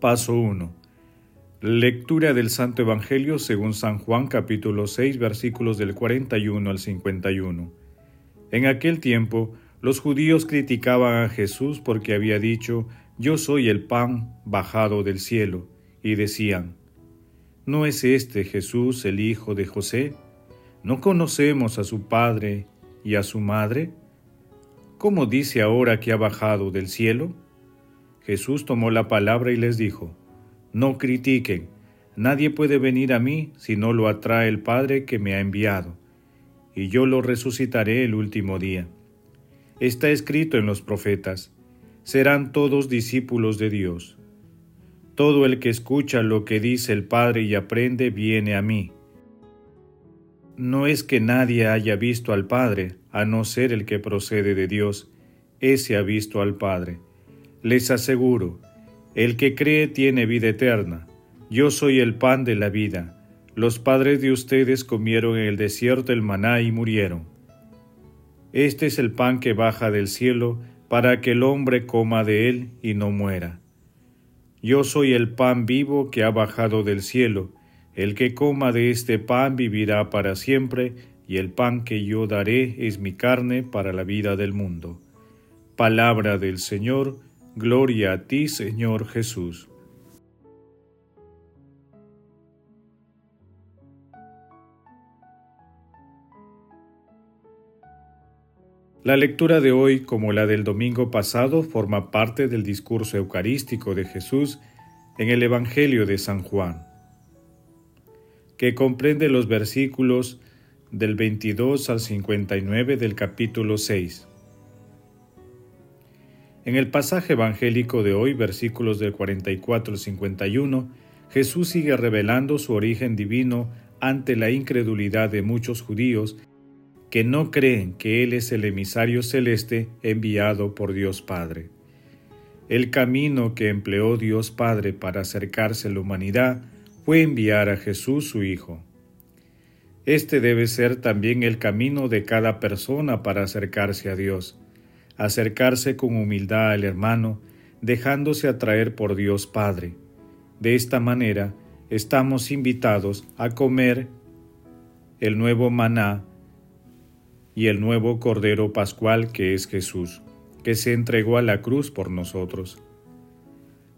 Paso 1. Lectura del Santo Evangelio según San Juan capítulo 6 versículos del 41 al 51. En aquel tiempo los judíos criticaban a Jesús porque había dicho, Yo soy el pan bajado del cielo, y decían, ¿No es este Jesús el hijo de José? ¿No conocemos a su padre y a su madre? ¿Cómo dice ahora que ha bajado del cielo? Jesús tomó la palabra y les dijo, No critiquen, nadie puede venir a mí si no lo atrae el Padre que me ha enviado, y yo lo resucitaré el último día. Está escrito en los profetas, serán todos discípulos de Dios. Todo el que escucha lo que dice el Padre y aprende viene a mí. No es que nadie haya visto al Padre, a no ser el que procede de Dios, ese ha visto al Padre. Les aseguro, el que cree tiene vida eterna. Yo soy el pan de la vida. Los padres de ustedes comieron en el desierto el maná y murieron. Este es el pan que baja del cielo para que el hombre coma de él y no muera. Yo soy el pan vivo que ha bajado del cielo. El que coma de este pan vivirá para siempre, y el pan que yo daré es mi carne para la vida del mundo. Palabra del Señor, Gloria a ti, Señor Jesús. La lectura de hoy, como la del domingo pasado, forma parte del discurso eucarístico de Jesús en el Evangelio de San Juan, que comprende los versículos del 22 al 59 del capítulo 6. En el pasaje evangélico de hoy, versículos del 44 al 51, Jesús sigue revelando su origen divino ante la incredulidad de muchos judíos que no creen que Él es el emisario celeste enviado por Dios Padre. El camino que empleó Dios Padre para acercarse a la humanidad fue enviar a Jesús su Hijo. Este debe ser también el camino de cada persona para acercarse a Dios acercarse con humildad al hermano, dejándose atraer por Dios Padre. De esta manera, estamos invitados a comer el nuevo maná y el nuevo Cordero Pascual que es Jesús, que se entregó a la cruz por nosotros.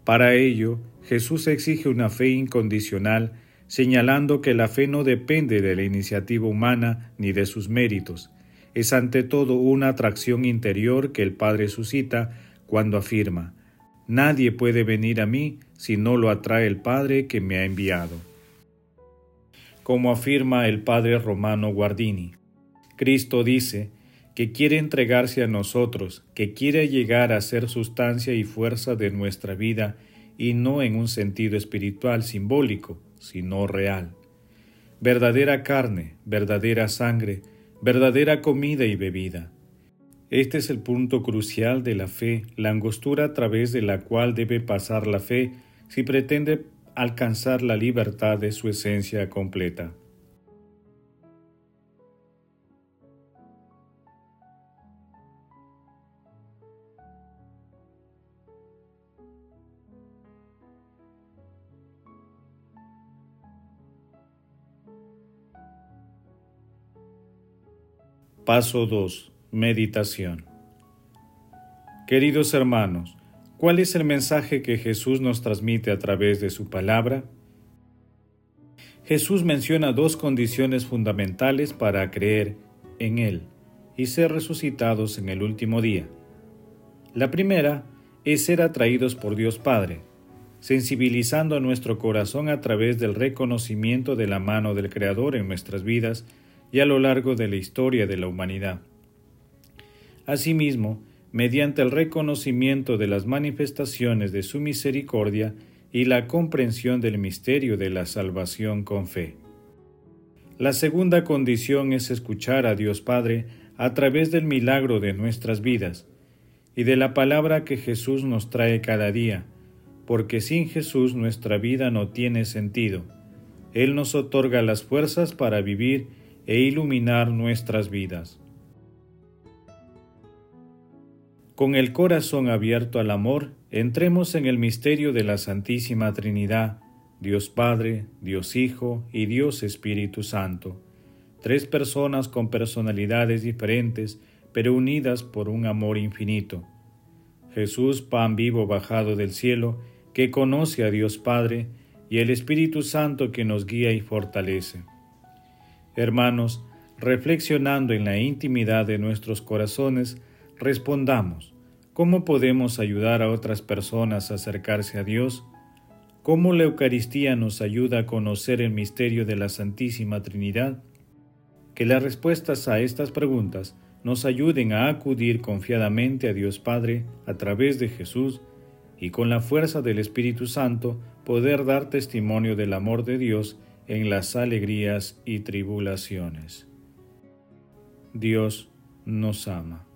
Para ello, Jesús exige una fe incondicional, señalando que la fe no depende de la iniciativa humana ni de sus méritos, es ante todo una atracción interior que el Padre suscita cuando afirma, Nadie puede venir a mí si no lo atrae el Padre que me ha enviado. Como afirma el Padre Romano Guardini, Cristo dice que quiere entregarse a nosotros, que quiere llegar a ser sustancia y fuerza de nuestra vida y no en un sentido espiritual simbólico, sino real. Verdadera carne, verdadera sangre, verdadera comida y bebida. Este es el punto crucial de la fe, la angostura a través de la cual debe pasar la fe si pretende alcanzar la libertad de su esencia completa. Paso 2. Meditación. Queridos hermanos, ¿cuál es el mensaje que Jesús nos transmite a través de su palabra? Jesús menciona dos condiciones fundamentales para creer en Él y ser resucitados en el último día. La primera es ser atraídos por Dios Padre. sensibilizando nuestro corazón a través del reconocimiento de la mano del Creador en nuestras vidas y a lo largo de la historia de la humanidad. Asimismo, mediante el reconocimiento de las manifestaciones de su misericordia y la comprensión del misterio de la salvación con fe. La segunda condición es escuchar a Dios Padre a través del milagro de nuestras vidas y de la palabra que Jesús nos trae cada día, porque sin Jesús nuestra vida no tiene sentido. Él nos otorga las fuerzas para vivir e iluminar nuestras vidas. Con el corazón abierto al amor, entremos en el misterio de la Santísima Trinidad, Dios Padre, Dios Hijo y Dios Espíritu Santo, tres personas con personalidades diferentes, pero unidas por un amor infinito. Jesús, pan vivo bajado del cielo, que conoce a Dios Padre, y el Espíritu Santo que nos guía y fortalece. Hermanos, reflexionando en la intimidad de nuestros corazones, respondamos, ¿cómo podemos ayudar a otras personas a acercarse a Dios? ¿Cómo la Eucaristía nos ayuda a conocer el misterio de la Santísima Trinidad? Que las respuestas a estas preguntas nos ayuden a acudir confiadamente a Dios Padre a través de Jesús y con la fuerza del Espíritu Santo poder dar testimonio del amor de Dios en las alegrías y tribulaciones. Dios nos ama.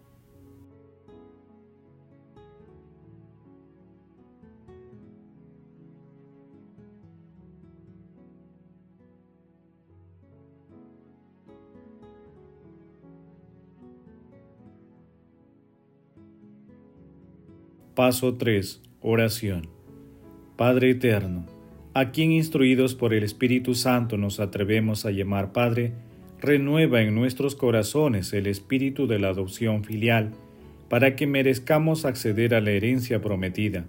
Paso 3. Oración. Padre Eterno, a quien instruidos por el Espíritu Santo nos atrevemos a llamar Padre, renueva en nuestros corazones el espíritu de la adopción filial, para que merezcamos acceder a la herencia prometida.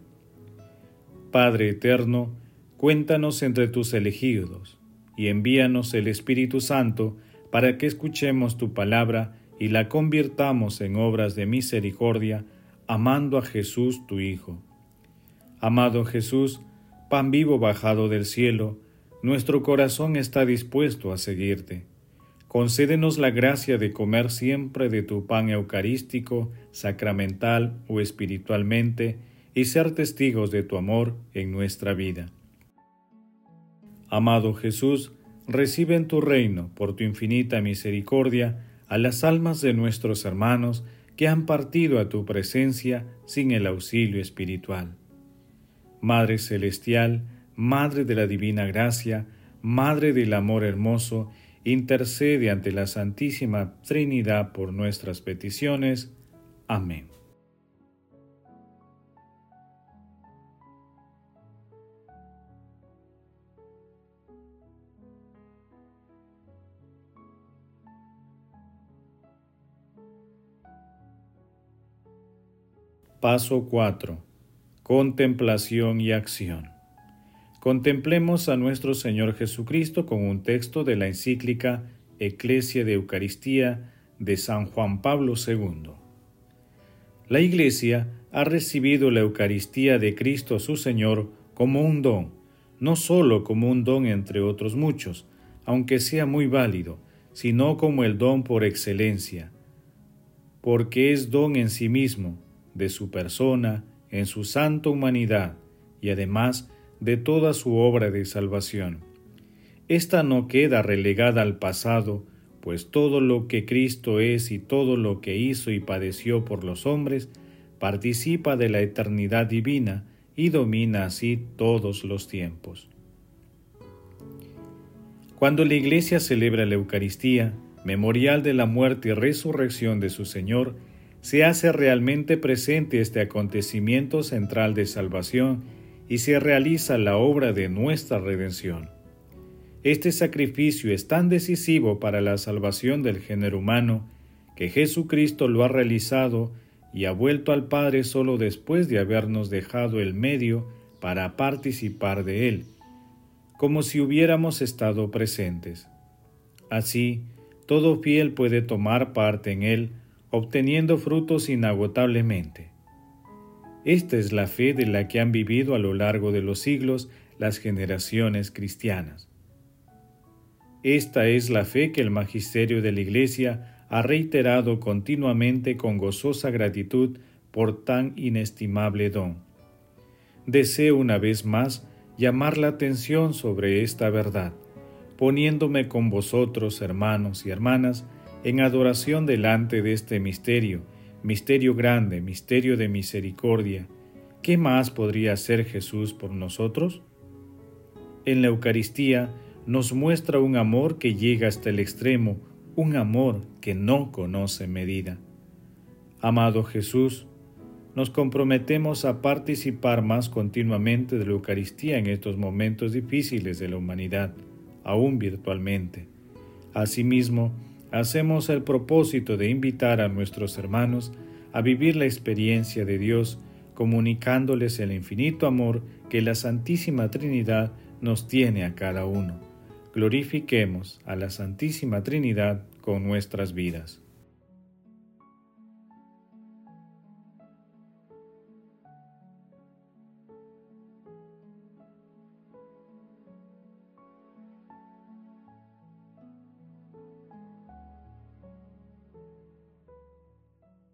Padre Eterno, cuéntanos entre tus elegidos, y envíanos el Espíritu Santo para que escuchemos tu palabra y la convirtamos en obras de misericordia, amando a Jesús tu Hijo. Amado Jesús, pan vivo bajado del cielo, nuestro corazón está dispuesto a seguirte. Concédenos la gracia de comer siempre de tu pan eucarístico, sacramental o espiritualmente, y ser testigos de tu amor en nuestra vida. Amado Jesús, recibe en tu reino, por tu infinita misericordia, a las almas de nuestros hermanos que han partido a tu presencia sin el auxilio espiritual. Madre Celestial, Madre de la Divina Gracia, Madre del Amor Hermoso, intercede ante la Santísima Trinidad por nuestras peticiones. Amén. Paso 4. Contemplación y acción. Contemplemos a nuestro Señor Jesucristo con un texto de la encíclica Eclesia de Eucaristía de San Juan Pablo II. La Iglesia ha recibido la Eucaristía de Cristo su Señor como un don, no sólo como un don entre otros muchos, aunque sea muy válido, sino como el don por excelencia, porque es don en sí mismo, de su persona, en su santa humanidad y además de toda su obra de salvación. Esta no queda relegada al pasado, pues todo lo que Cristo es y todo lo que hizo y padeció por los hombres participa de la eternidad divina y domina así todos los tiempos. Cuando la Iglesia celebra la Eucaristía, memorial de la muerte y resurrección de su Señor, se hace realmente presente este acontecimiento central de salvación y se realiza la obra de nuestra redención. Este sacrificio es tan decisivo para la salvación del género humano que Jesucristo lo ha realizado y ha vuelto al Padre solo después de habernos dejado el medio para participar de él, como si hubiéramos estado presentes. Así, todo fiel puede tomar parte en él obteniendo frutos inagotablemente. Esta es la fe de la que han vivido a lo largo de los siglos las generaciones cristianas. Esta es la fe que el magisterio de la Iglesia ha reiterado continuamente con gozosa gratitud por tan inestimable don. Deseo una vez más llamar la atención sobre esta verdad, poniéndome con vosotros, hermanos y hermanas, en adoración delante de este misterio, misterio grande, misterio de misericordia. ¿Qué más podría hacer Jesús por nosotros? En la Eucaristía nos muestra un amor que llega hasta el extremo, un amor que no conoce medida. Amado Jesús, nos comprometemos a participar más continuamente de la Eucaristía en estos momentos difíciles de la humanidad, aún virtualmente. Asimismo, hacemos el propósito de invitar a nuestros hermanos a vivir la experiencia de Dios, comunicándoles el infinito amor que la Santísima Trinidad nos tiene a cada uno. Glorifiquemos a la Santísima Trinidad con nuestras vidas.